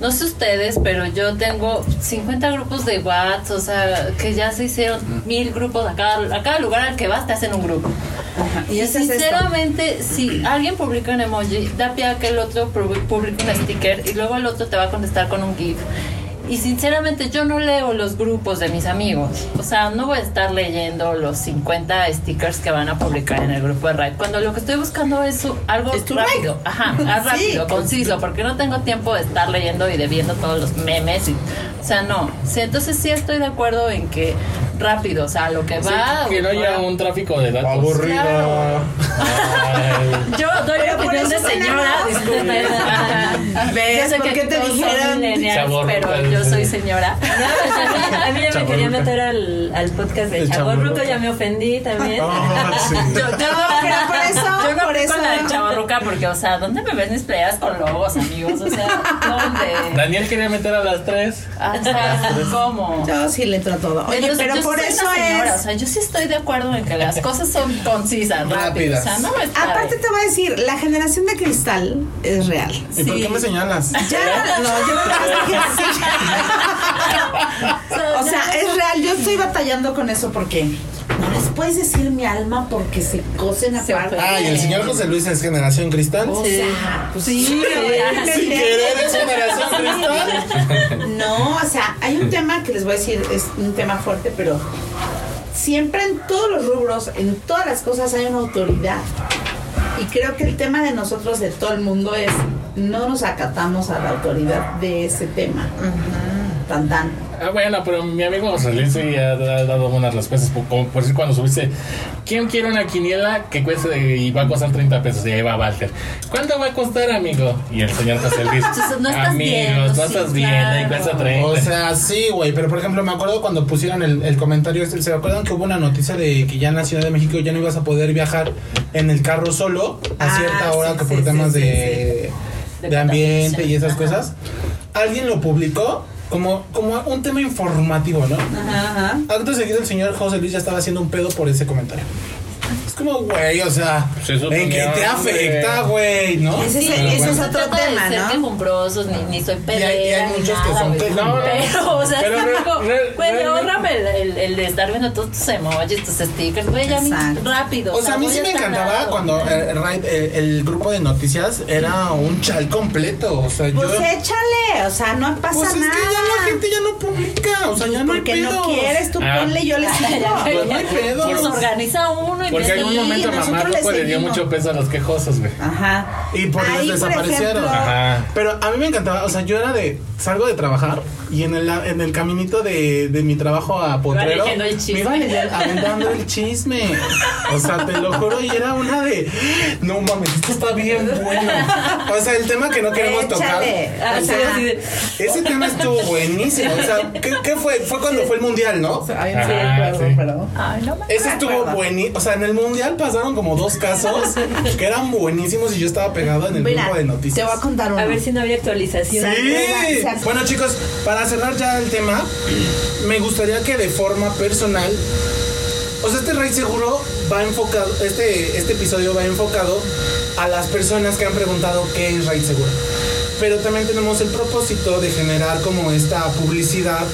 no sé ustedes, pero yo tengo 50 grupos de WhatsApp, o sea, que ya se hicieron mil grupos a cada, a cada lugar al que vas te hacen un grupo. Ajá, Y es sinceramente, si alguien publica un emoji, da pie a que el otro pu- publique un sticker y luego el otro te va a contestar con un GIF. Y sinceramente yo no leo los grupos de mis amigos. O sea, no voy a estar leyendo los 50 stickers que van a publicar en el grupo de Raid. Cuando lo que estoy buscando es algo Es rápido. Ajá, Sí. rápido, conciso. Porque no tengo tiempo de estar leyendo y de viendo todos los memes. Y, o sea, no. Sí, entonces sí estoy de acuerdo en que rápido. O sea, lo que Sí, va... que no haya un tráfico de datos. Aburrido. Claro. Yo doy la opinión de señora, disculpen. ¿Ves? Yo sé ¿Por que qué te dijeron? pero dice. yo soy señora. No, pues a mí, ya me quería meter al, al podcast de chavorruco. ya me ofendí también. Ah, sí. Yo, yo no, pero por eso, yo no por eso. con la de chavarruca porque, o sea, ¿dónde me ves mis playas con logos, amigos? O sea, ¿dónde? Daniel quería meter a las tres. Sea, ¿cómo? Yo sí le entro a todo. Oye, pero por soy eso una señora, es. O sea, yo sí estoy de acuerdo en que las cosas son concisas, rápidas. Rápidas. O sea, no me Aparte te voy a decir, la generación de cristal es real. ¿Y por qué me señalas? Ya, no, yo no dije sí. O sea, es real. Yo estoy batallando con eso porque no les puedes decir mi alma porque se cosen aparte. Ah, y el señor José Luis es generación cristal. O sea, pues sí, Sin querer es generación cristal. No, o sea, hay un tema que les voy a decir, es un tema fuerte, pero siempre en todos los rubros, en todas las cosas hay una autoridad. Y creo que el tema de nosotros, de todo el mundo, es no nos acatamos a la autoridad de ese tema. Tan tan. Ah, bueno, pero mi amigo José Luis sí ha, ha dado buenas respuestas. Por, como por decir, cuando subiste, ¿quién quiere una quiniela que cueste y va a costar 30 pesos? Y ahí va Walter. ¿Cuánto va a costar, amigo? Y el señor José Luis. Entonces, no estás Amigos, viendo, no sí, estás viendo, y claro. cuesta 30. O sea, sí, güey, pero por ejemplo, me acuerdo cuando pusieron el, el comentario, este, ¿se acuerdan que hubo una noticia de que ya en la Ciudad de México ya no ibas a poder viajar en el carro solo a Ah, cierta hora sí, que por sí, temas sí, de, sí. de ambiente y esas Ajá. cosas? Alguien lo publicó como, como un tema informativo, ¿no? Ajá, ajá. Acto seguido el señor José Luis ya estaba haciendo un pedo por ese comentario. Como, güey, o sea, Pues es ¿en qué te afecta, güey. ¿No? Ese es- Sí, ese es se otro trata tema, de ser ¿no? quejumbrosos, ni, ni soy hay- y hay pelea, ni muchos que nada, son güey. quejumbrosos. Pero, o sea, Pero es güey, el, el, el de estar viendo todos tus emojis, tus stickers, güey, ya rápido. O sea, a mí sí me encantaba cuando eh, eh, el grupo de noticias era un chal completo. O sea, Pues yo. échale, o sea, no pasa Pues es nada. que ya la gente ya no publica. O sea, ya no hay Porque no quieres, tú Ah. ponle, yo le sigo. Pues no hay pedos. Pues organiza uno y Porque en Sí, momento mamá le dio mucho peso a los quejosos, güey. Ajá. Y por eso Ahí, por desaparecieron. ejemplo, Ajá. Pero a mí me encantaba, o sea, yo era de, salgo de trabajar y en el, en el caminito de, de mi trabajo a Potrero, leyendo el chisme. me iba aventando el chisme. O sea, te lo juro, y era una de, no mames, esto está bien bueno. O sea, el tema que no queremos tocar. Échale. O sea, ese tema estuvo buenísimo. O sea, ¿qué, qué fue? Fue cuando fue el mundial, ¿no? Ay, sí. no me Ese estuvo buenísimo. O sea, en el mundial pasaron como dos casos que eran buenísimos y yo estaba pegado en el Mira, grupo de noticias. te voy a contar uno. A ver si no habría actualización. Sí. Bueno chicos, para cerrar ya el tema, me gustaría que de forma personal, o sea, este Rey Seguro va enfocado, este, este episodio va enfocado a las personas que han preguntado qué es Rey Seguro. Pero también tenemos el propósito de generar como esta publicidad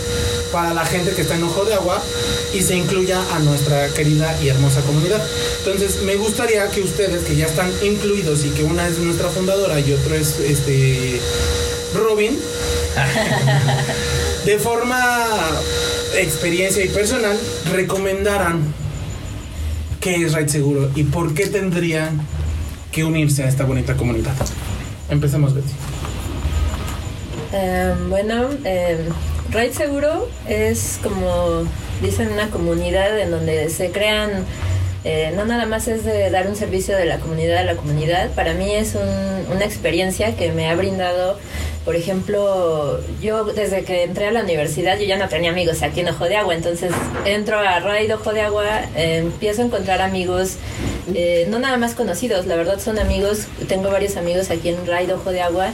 para la gente que está en Ojo de Agua y se incluya a nuestra querida y hermosa comunidad. Entonces, me gustaría que ustedes que ya están incluidos y que una es nuestra fundadora y otro es este Robin, de forma experiencia y personal, recomendaran qué es Raid Seguro y por qué tendrían que unirse a esta bonita comunidad. Empecemos, Betty. Eh, bueno, eh, Raid Seguro es como dicen una comunidad en donde se crean, eh, no nada más es de dar un servicio de la comunidad a la comunidad, para mí es un- una experiencia que me ha brindado, por ejemplo, yo desde que entré a la universidad yo ya no tenía amigos aquí en Ojo de Agua, entonces entro a Raid Ojo de Agua, empiezo a encontrar amigos, eh, no nada más conocidos, la verdad son amigos, tengo varios amigos aquí en Raid Ojo de Agua,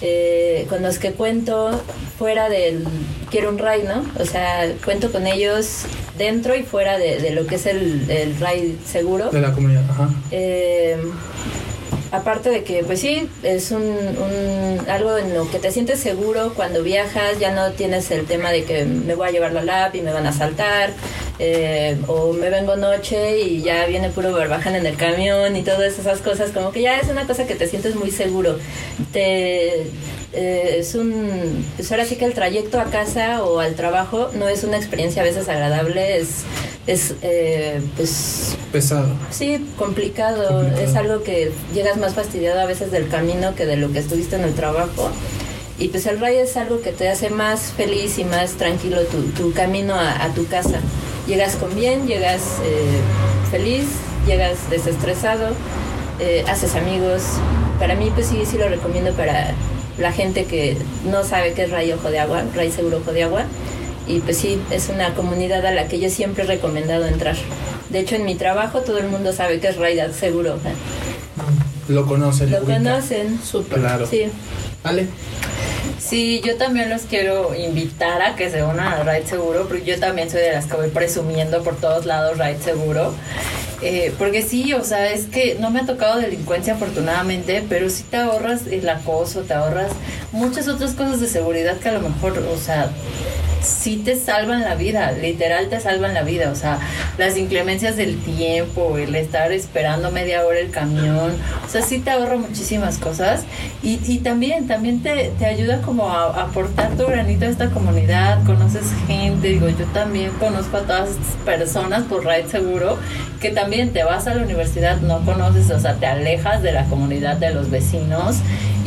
eh, con los que cuento fuera del quiero un ride, ¿no? O sea, cuento con ellos dentro y fuera de, de lo que es el, el ride seguro. De la comunidad, ajá. Eh, aparte de que, pues sí, es un, un- algo en lo que te sientes seguro cuando viajas, ya no tienes el tema de que me voy a llevar la lap y me van a saltar, eh, o me vengo noche y ya viene puro barbaján en el camión y todas esas cosas, como que ya es una cosa que te sientes muy seguro. Te, eh, es un, pues ahora sí que el trayecto a casa o al trabajo no es una experiencia a veces agradable, es, es eh, pues Pesado. Sí, complicado. Complicado. Es algo que llegas más fastidiado a veces del camino que de lo que estuviste en el trabajo. Y pues el rayo es algo que te hace más feliz y más tranquilo tu, tu camino a, a tu casa. Llegas con bien, llegas eh, feliz, llegas desestresado, eh, haces amigos. Para mí pues sí, sí lo recomiendo para la gente que no sabe qué es Rayo Ojo de Agua, Ray Seguro Ojo de Agua. Y pues sí, es una comunidad a la que yo siempre he recomendado entrar. De hecho, en mi trabajo todo el mundo sabe que es Raida Seguro. Lo conocen. Lo conocen. Súper. Claro. Sí. Ale. Sí, yo también los quiero invitar a que se unan a Ride Seguro, porque yo también soy de las que voy presumiendo por todos lados Ride Seguro. Eh, porque sí, o sea, es que no me ha tocado delincuencia afortunadamente, pero sí te ahorras el acoso, te ahorras muchas otras cosas de seguridad que a lo mejor, o sea, sí te salvan la vida, literal te salvan la vida, o sea, las inclemencias del tiempo, el estar esperando media hora el camión, o sea, sí te ahorra muchísimas cosas y, y también, también te, te ayuda como a, aportar tu granito a esta comunidad, conoces gente, digo, yo también conozco a todas estas personas por Ride Seguro, que también te vas a la universidad, no conoces, o sea, te alejas de la comunidad de los vecinos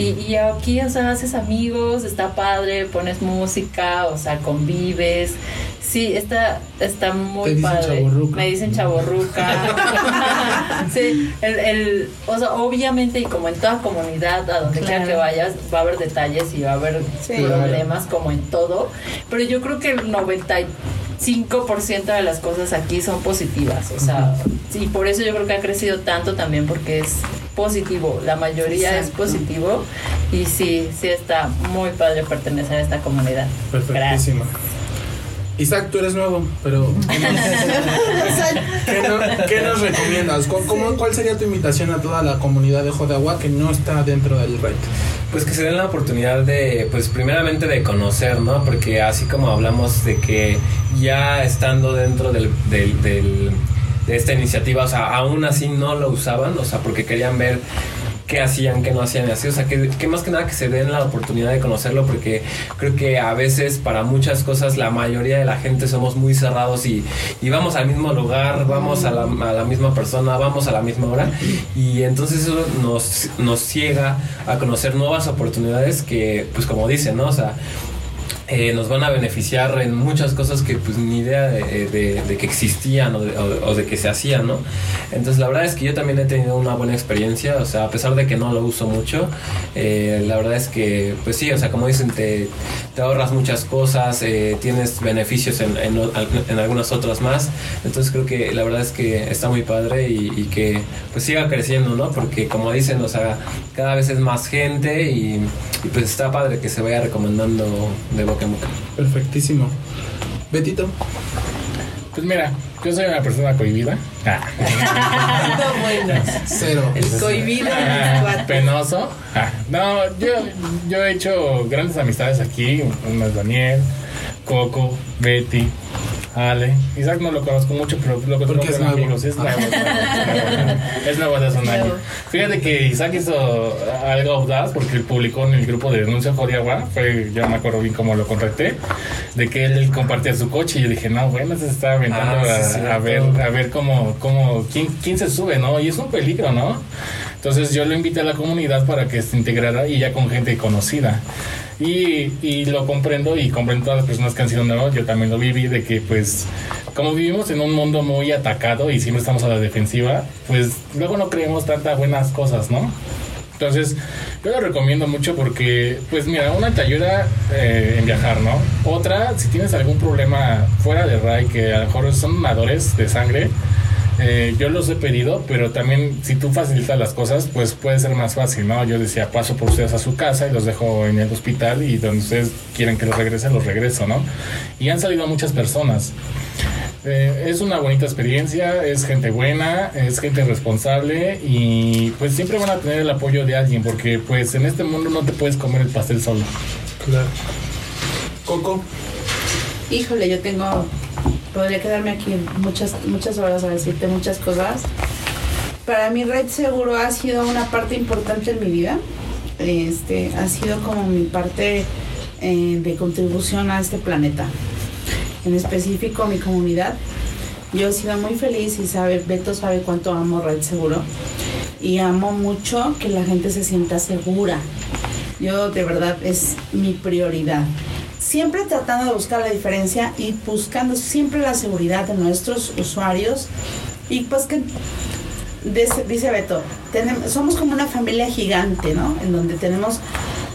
y, y aquí, o sea, haces amigos, está padre, pones música, o sea, convives. Sí, está, está muy Te dicen padre. Me dicen chaborruca. sí, el, el, o sea, obviamente, y como en toda comunidad, a donde quiera que vayas, va a haber detalles y va a haber problemas como en todo. Pero yo creo que el 95% de las cosas aquí son positivas. O sea, y por eso yo creo que ha crecido tanto también, porque es positivo. La mayoría es positivo. Y sí, sí está muy padre pertenecer a esta comunidad. Perfectísimo. Isaac, tú eres nuevo, pero ¿qué nos, qué no- qué nos recomiendas? ¿Cómo- cómo- ¿Cuál sería tu invitación a toda la comunidad de Ojo de Agua que no está dentro del RAID? Pues que se den la oportunidad de, pues primeramente de conocer, ¿no? Porque así como hablamos de que ya estando dentro del, del, del- de esta iniciativa, o sea, aún así no lo usaban, o sea, porque querían ver qué hacían, qué no hacían y así, o sea, que, que más que nada que se den la oportunidad de conocerlo, porque creo que a veces para muchas cosas la mayoría de la gente somos muy cerrados y, y vamos al mismo lugar, vamos a la, a la misma persona, vamos a la misma hora y entonces eso nos, nos ciega a conocer nuevas oportunidades que, pues como dicen, ¿no? O sea, eh, nos van a beneficiar en muchas cosas que pues ni idea de, de- de que existían o de, o- o de que se hacían, ¿no? Entonces la verdad es que yo también he tenido una buena experiencia, o sea, a pesar de que no lo uso mucho, eh, la verdad es que, pues sí, o sea, como dicen, te, te ahorras muchas cosas, eh, tienes beneficios en, en, en algunas otras más, entonces creo que la verdad es que está muy padre y, y que pues siga creciendo, ¿no? Porque como dicen, o sea, cada vez es más gente y, y, pues está padre que se vaya recomendando de boca Perfectísimo. Betito. Pues mira, yo soy una persona cohibida. Ah. No, bueno. Cero. El cohibido. Ah, penoso. Ah, no, yo, yo he hecho grandes amistades aquí. Una es Daniel, Coco, Betty, Ale. Isaac no lo conozco mucho, pero lo conozco Porque es nuevo. amigos. Es nuevo. Es nuevo, de. Fíjate que Isaac hizo algo audaz porque publicó en el grupo de denuncia Jodiagua. Fue, yo no me acuerdo bien cómo lo contacté. De que él compartía su coche y yo dije, no, bueno, se está aventando Ah, sí, a- a, ver, a ver cómo, cómo quién, quién se sube, ¿no? Y es un peligro, ¿no? Entonces yo lo invité a la comunidad para que se integrara y ya con gente conocida. Y, y lo comprendo y comprendo todas las personas que han sido nuevos. Yo también lo viví de que pues como vivimos en un mundo muy atacado y siempre estamos a la defensiva, pues luego no creemos tantas buenas cosas, ¿no? Entonces, yo lo recomiendo mucho porque, pues mira, una te ayuda eh, en viajar, ¿no? Otra, si tienes algún problema fuera de RAI, que a lo mejor son donadores de sangre, eh, yo los he pedido, pero también si tú facilitas las cosas, pues puede ser más fácil, ¿no? Yo decía, paso por ustedes a su casa y los dejo en el hospital y donde ustedes quieren que los regresen, los regreso, ¿no? Y han salido muchas personas. Eh, es una bonita experiencia, es gente buena, es gente responsable y pues siempre van a tener el apoyo de alguien porque pues en este mundo no te puedes comer el pastel solo. Claro. Coco. Híjole, yo tengo. Podría quedarme aquí muchas, muchas horas a decirte muchas cosas. Para mí, Red Seguro ha sido una parte importante en mi vida. Este, ha sido como mi parte eh, de contribución a este planeta. En específico, mi comunidad. Yo he sido muy feliz y sabe, Beto sabe cuánto amo Red Seguro. Y amo mucho que la gente se sienta segura. Yo de verdad es mi prioridad. Siempre tratando de buscar la diferencia y buscando siempre la seguridad de nuestros usuarios. Y pues que, dice, Beto, tenemos, somos como una familia gigante, ¿no? En donde tenemos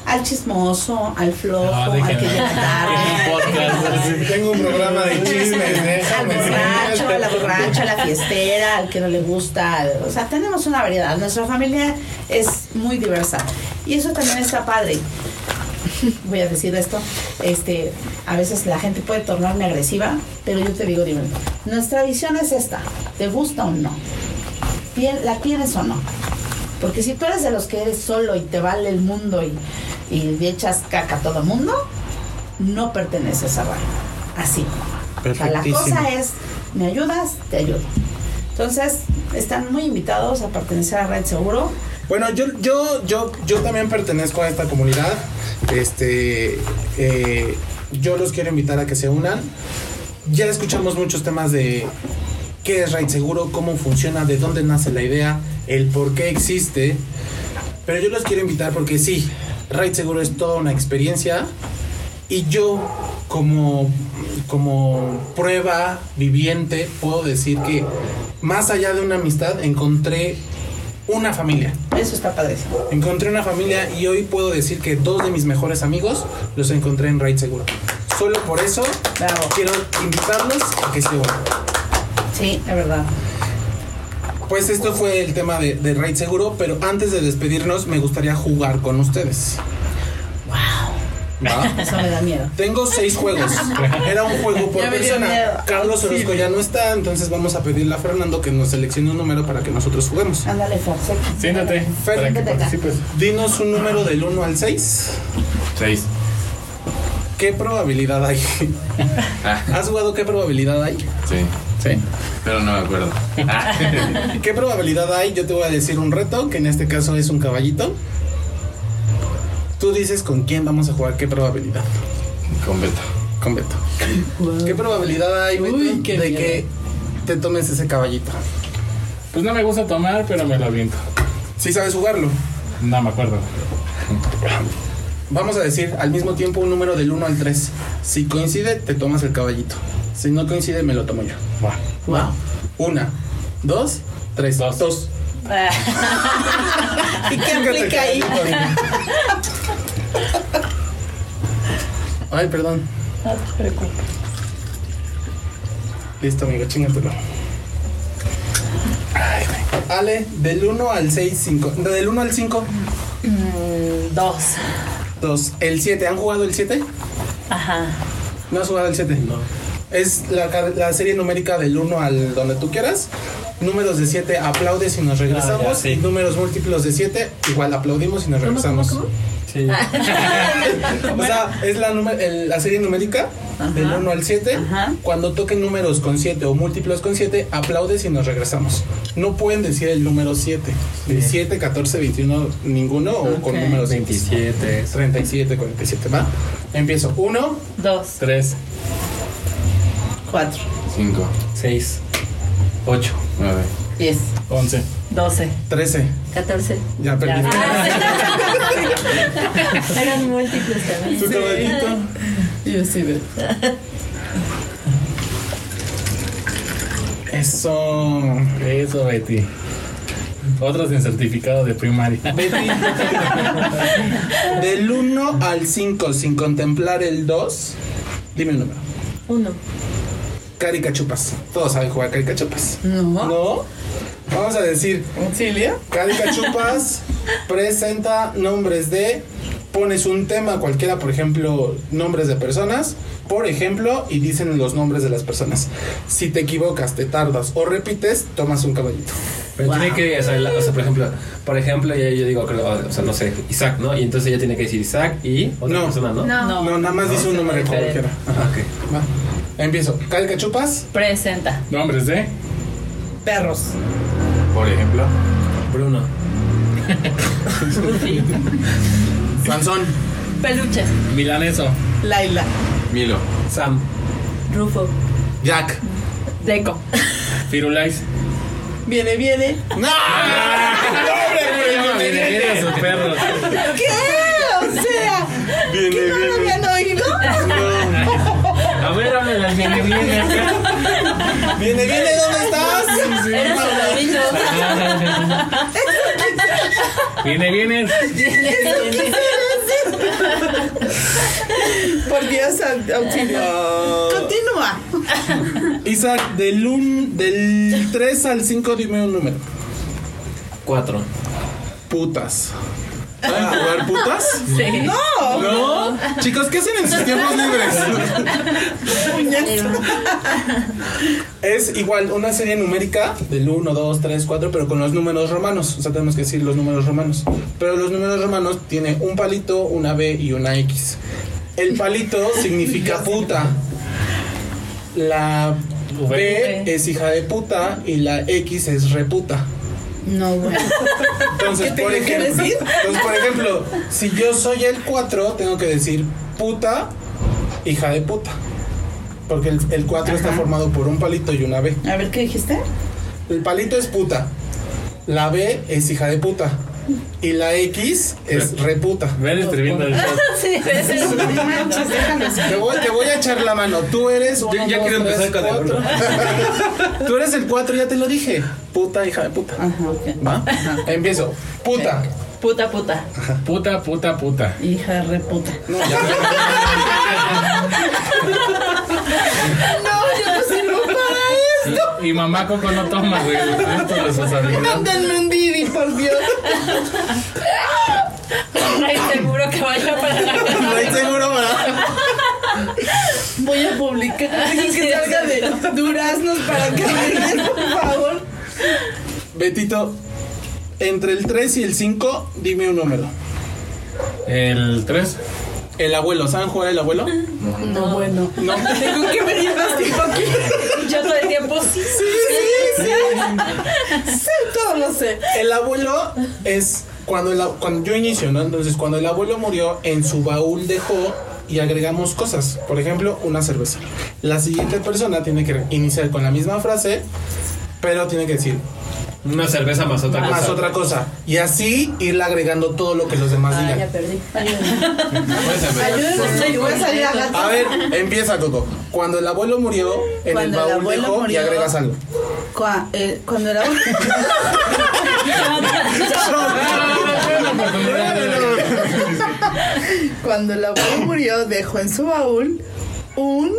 al chismoso, al flojo, No, al que déjenme. llega tarde. Tengo un programa de chismes, al borracho, a la borracha, a la fiestera, al que no le gusta. O sea, tenemos una variedad. Nuestra familia es muy diversa. Y eso también está padre. Voy a decir esto. Este, a veces la gente puede tornarme agresiva, pero yo te digo, dime, nuestra visión es esta. ¿Te gusta o no? ¿La tienes o no? Porque si tú eres de los que eres solo y te vale el mundo y, y le echas caca a todo el mundo, no perteneces a RAI. Así. O sea, la cosa es, me ayudas, te ayudo. Entonces, están muy invitados a pertenecer a Red Seguro. Bueno, yo, yo, yo, yo también pertenezco a esta comunidad. Este, eh, yo los quiero invitar a que se unan. Ya escuchamos muchos temas de qué es Raid Seguro, cómo funciona, de dónde nace la idea, el por qué existe. Pero yo los quiero invitar porque sí, Raid Seguro es toda una experiencia y yo como, como prueba viviente puedo decir que más allá de una amistad encontré una familia. Eso está padrísimo. Encontré una familia y hoy puedo decir que dos de mis mejores amigos los encontré en Raid Seguro. Solo por eso Bravo. quiero invitarlos a que se unan. Sí, es verdad. Pues esto fue el tema de, de Raid Seguro, pero antes de despedirnos me gustaría jugar con ustedes. ¿Va? Eso me da miedo. Tengo seis juegos. Era un juego por persona. Carlos Orozco ya no está, entonces vamos a pedirle a Fernando que nos seleccione un número para que nosotros juguemos. Ándale, Force. Siéntate. Fer, para que participes. Dinos un número del 1 al 6. Seis. ¿Qué probabilidad hay? ¿Has jugado qué probabilidad hay? sí. Sí. Pero no me acuerdo. ¿Qué probabilidad hay? Yo te voy a decir un reto, que en este caso es un caballito. Tú dices con quién vamos a jugar, qué probabilidad. Con Beto. Con Beto. ¿Qué probabilidad hay, Beto, Uy, qué de miedo. que te tomes ese caballito? Pues no me gusta tomar, pero me lo aviento. Si sabes jugarlo. No me acuerdo. Vamos a decir al mismo tiempo un número del 1 al 3. Si coincide, te tomas el caballito. Si no coincide, me lo tomo yo. Va. Wow. Una, dos, tres. Dos. Dos. ¿Y qué aplica ahí? Ay, perdón. No te preocupes. Listo, amigo, chingatelo. Ay, güey. Ale, del 1 al 6, 5. Del 1 al 5, Mm, dos. 2. El 7, ¿han jugado el 7? Ajá. ¿No has jugado el 7? No. Es la, la serie numérica del 1 al donde tú quieras. Números de 7 aplaudes y nos regresamos. Ah, ya, sí. Y números múltiplos de 7 igual aplaudimos y nos regresamos. Sí. O sea, es la, el- la serie numérica del 1 al 7. Ajá. Cuando toquen números con 7 o múltiplos con 7, aplaudes y nos regresamos. No pueden decir el número 7. 17, 14, 21, ninguno o con números 27. 37, 47, ¿va? Empiezo. 1, Dos. Tres. Cuatro. Cinco. 6. 8. Nueve. Diez. Once. Doce. 13. 14. Ya perdí. Eran múltiples también. Tu caballito. Yo sí veo. Eso. Eso, Betty. Otro sin certificado de primaria. Betty. Del 1 al 5, sin contemplar el 2, dime el número. Uno. Caricachupas. Todos saben jugar caricachupas. No. ¿No? Vamos a decir, ¿Auxilio? Caricachupas presenta nombres de. Pones un tema cualquiera, por ejemplo, nombres de personas, por ejemplo, y dicen los nombres de las personas. Si te equivocas, te tardas o repites, tomas un caballito. Pero tiene que, o sea, la- o sea, por ejemplo, por ejemplo, yo digo, creo, o sea, no sé, Isaac, ¿no? Y entonces ella tiene que decir Isaac y otra No. persona, ¿no? No. No, nada más dice un diferente. cualquiera. Ah, ok. Va. Empiezo. Caricachupas, Presenta. Nombres de. Perros. Por ejemplo. Bruno. Sansón, Peluche. Milaneso. Laila. Milo. Sam. Rufo. Jack. Deco. Firulais. Viene, viene. ¡No! ¡Hombre, Viene, viene a sus perros. ¿Qué? O sea, Viene, ¿qué no viene. Háblale al viene, viene. Viene, viene, ¿dónde estás? Eres sobrino. Viene, viene. Por Dios, au- auxilio. Continúa. Isaac, del, un, del 3 al 5, dime un número. 4. Putas. ¿Saben jugar putas? No. ¿No? Chicos, ¿qué hacen en sus tiempos libres? es igual una serie numérica del 1, 2, 3, 4, pero con los números romanos. O sea, tenemos que decir los números romanos. Pero los números romanos tienen un palito, una B y una X. El palito significa puta. La B es hija de puta y la X es reputa. No, bueno. Entonces, ¿Qué por ejemplo, entonces, por ejemplo, si yo soy el 4, tengo que decir puta, hija de puta. Porque el, el 4 está formado por un palito y una B. A ver, ¿qué dijiste? El palito es puta. La B es hija de puta. Y la X es reputa. Ven escribiendo el chat. Sí. Te voy, te voy a echar la mano. Tú eres. uno, ya dos, quiero tres, empezar con el cuatro. Tú eres el 4, ya te lo dije. Puta, hija de puta. Ajá, ok. ¿Va? Empiezo. Puta. Puta, puta. Puta, puta, puta. Hija de reputa. No, ya. No, Y mamá Coco no toma, güey. Mándenme un Didi, por Dios. Ray seguro que vaya para la casa. No hay seguro para. Voy a publicar que salga de duraznos para que me den, por favor. Betito, entre el 3 y el 5, dime un número. El 3. El abuelo, ¿saben jugar el abuelo? No, bueno. No. Tengo que venir más tiempo aquí. Yo todo el tiempo sí. Sí, todo lo sé. El abuelo es cuando, el, cuando yo inicio, ¿no? Entonces, cuando el abuelo murió, en su baúl dejó y agregamos cosas. Por ejemplo, una cerveza. La siguiente persona tiene que iniciar con la misma frase, pero tiene que decir Una cerveza más otra cosa. más otra cosa. Y así irle agregando todo lo que los demás Ah, ya digan. perdí. Puedes empezar. Ayúdenme, voy a salir a gato. A ver, empieza Coco. Cuando el abuelo murió, en Cuando el el baúl abuelo dejó y murió- agregas algo. Cua- eh, cuando era Cuando el abuelo murió, dejó en su baúl un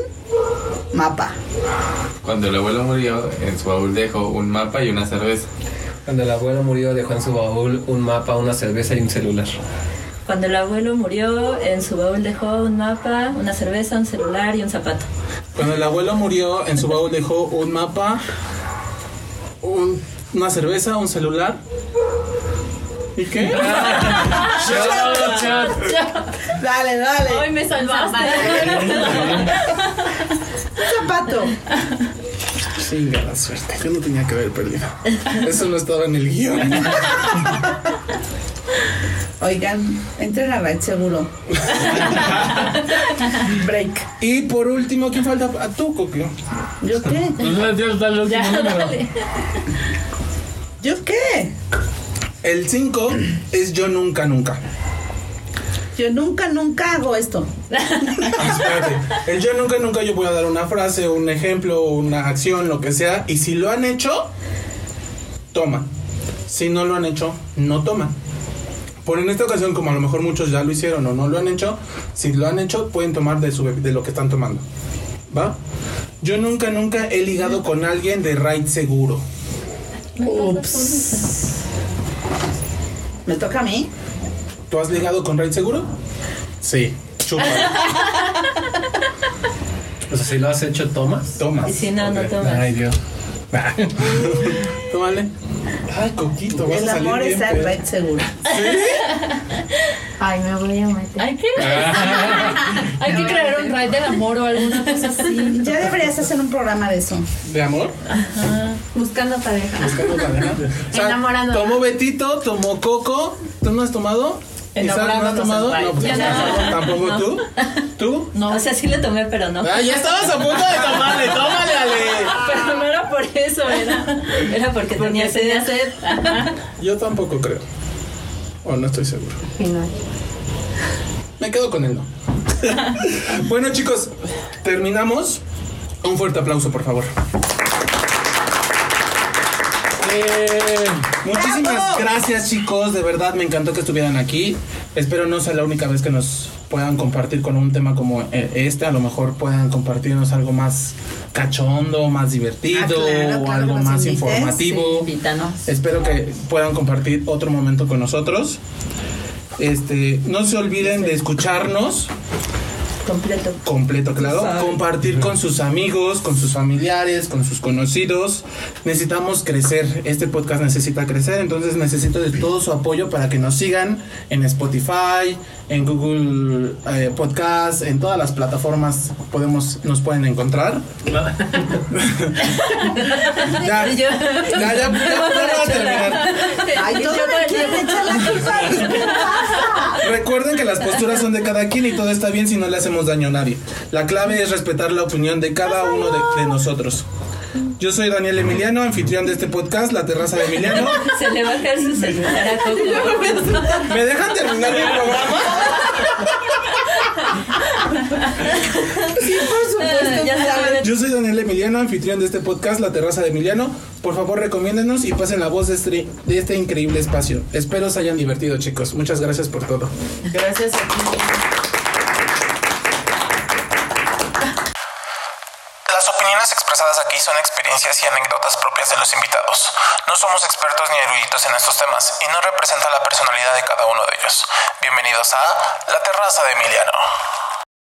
mapa. Cuando el abuelo murió, en su baúl dejó un mapa y una cerveza. Cuando el abuelo murió, dejó en su baúl un mapa, una cerveza y un celular. Cuando el abuelo murió, en su baúl dejó un mapa, una cerveza, un celular y un zapato. Cuando el abuelo murió, en su baúl dejó un mapa, un- una cerveza, un celular. ¿Y qué? Dale, dale. ¡Ay, me salvaste! Un zapato. Chinga la suerte. Yo no tenía que haber perdido. Eso no estaba en el guion. Oigan, entren a Red Seguro. Break. Y por último, ¿quién falta? A tú, Coquio. ¿Yo qué? Ya está el último número. ¿Yo qué? El 5 es yo nunca, nunca. Yo nunca, nunca hago esto. Espérate. El yo nunca, nunca yo voy a dar una frase, un ejemplo, una acción, lo que sea. Y si lo han hecho, toma. Si no lo han hecho, no toma. Por en esta ocasión, como a lo mejor muchos ya lo hicieron o no lo han hecho, si lo han hecho, pueden tomar de, su, de lo que están tomando. ¿Va? Yo nunca, nunca he ligado con alguien de raid seguro. Ups. ¿Me toca a mí? ¿Tú has ligado con raid seguro? Sí. Chupa. O sea, si lo has hecho, tomas. Toma. Y si no, no tomas. Ay, Dios. Tómale. Ay, Coquito, vas El a salir amor bien está en pedo. Red Seguro. Ay, me voy a meter. Hay que, hay que crear un raid del amor o alguna cosa así. Ya deberías hacer un programa de eso. ¿De amor? Buscando pareja. Buscando pareja. O sea, Enamorándola. Tomó Betito, tomó Coco. ¿Tú no has tomado? Isaac, ¿no has tomado? No, pues Pride. ya ¿Tampoco tú? ¿Tú? No, o sea, sí le tomé, pero no. Ah, ya estabas a punto de tomarle, tómale, Ale. Pero no era por eso, era, era porque, tenía sed. tenía sed. Ajá. Yo tampoco creo. O no estoy seguro. Y no. Me quedo con él, no. bueno, chicos, terminamos. Un fuerte aplauso, por favor. Muchísimas gracias chicos, de verdad me encantó que estuvieran aquí. Espero no sea la única vez que nos puedan compartir con un tema como eh, este, a lo mejor puedan compartirnos algo más cachondo, más divertido Ah, claro, o claro, algo más invites, informativo. Invítanos. Espero que puedan compartir otro momento con nosotros. Este, no se olviden de escucharnos Completo. completo, claro. Sabe. Compartir con sus amigos, con sus familiares, con sus conocidos. Necesitamos crecer. Este podcast necesita crecer, entonces necesito de todo su apoyo para que nos sigan en Spotify, en Google eh, Podcast, en todas las plataformas podemos nos pueden encontrar. ya, ya, ya, ya, ya puedo terminar. Ay, todo me quiere echar la culpa. ¿Qué pasa? Recuerden que las posturas son de cada quien y todo está bien si no le hacemos daño a nadie. La clave es respetar la opinión de cada uno de, de nosotros. Yo soy Daniel Emiliano, anfitrión de este podcast, La Terraza de Emiliano. Se le va a caer su celular a Coco. ¿Me dejan terminar mi programa? Sí, por supuesto. Ya saben. Yo soy Daniel Emiliano, anfitrión de este podcast, La Terraza de Emiliano. Por favor, recomiéndenos y pasen la voz de este, de este increíble espacio. Espero se hayan divertido, chicos. Muchas gracias por todo. Gracias a ti. Son experiencias y anécdotas propias de los invitados. No somos expertos ni eruditos en estos temas y no representa la personalidad de cada uno de ellos. Bienvenidos a La Terraza de Emiliano.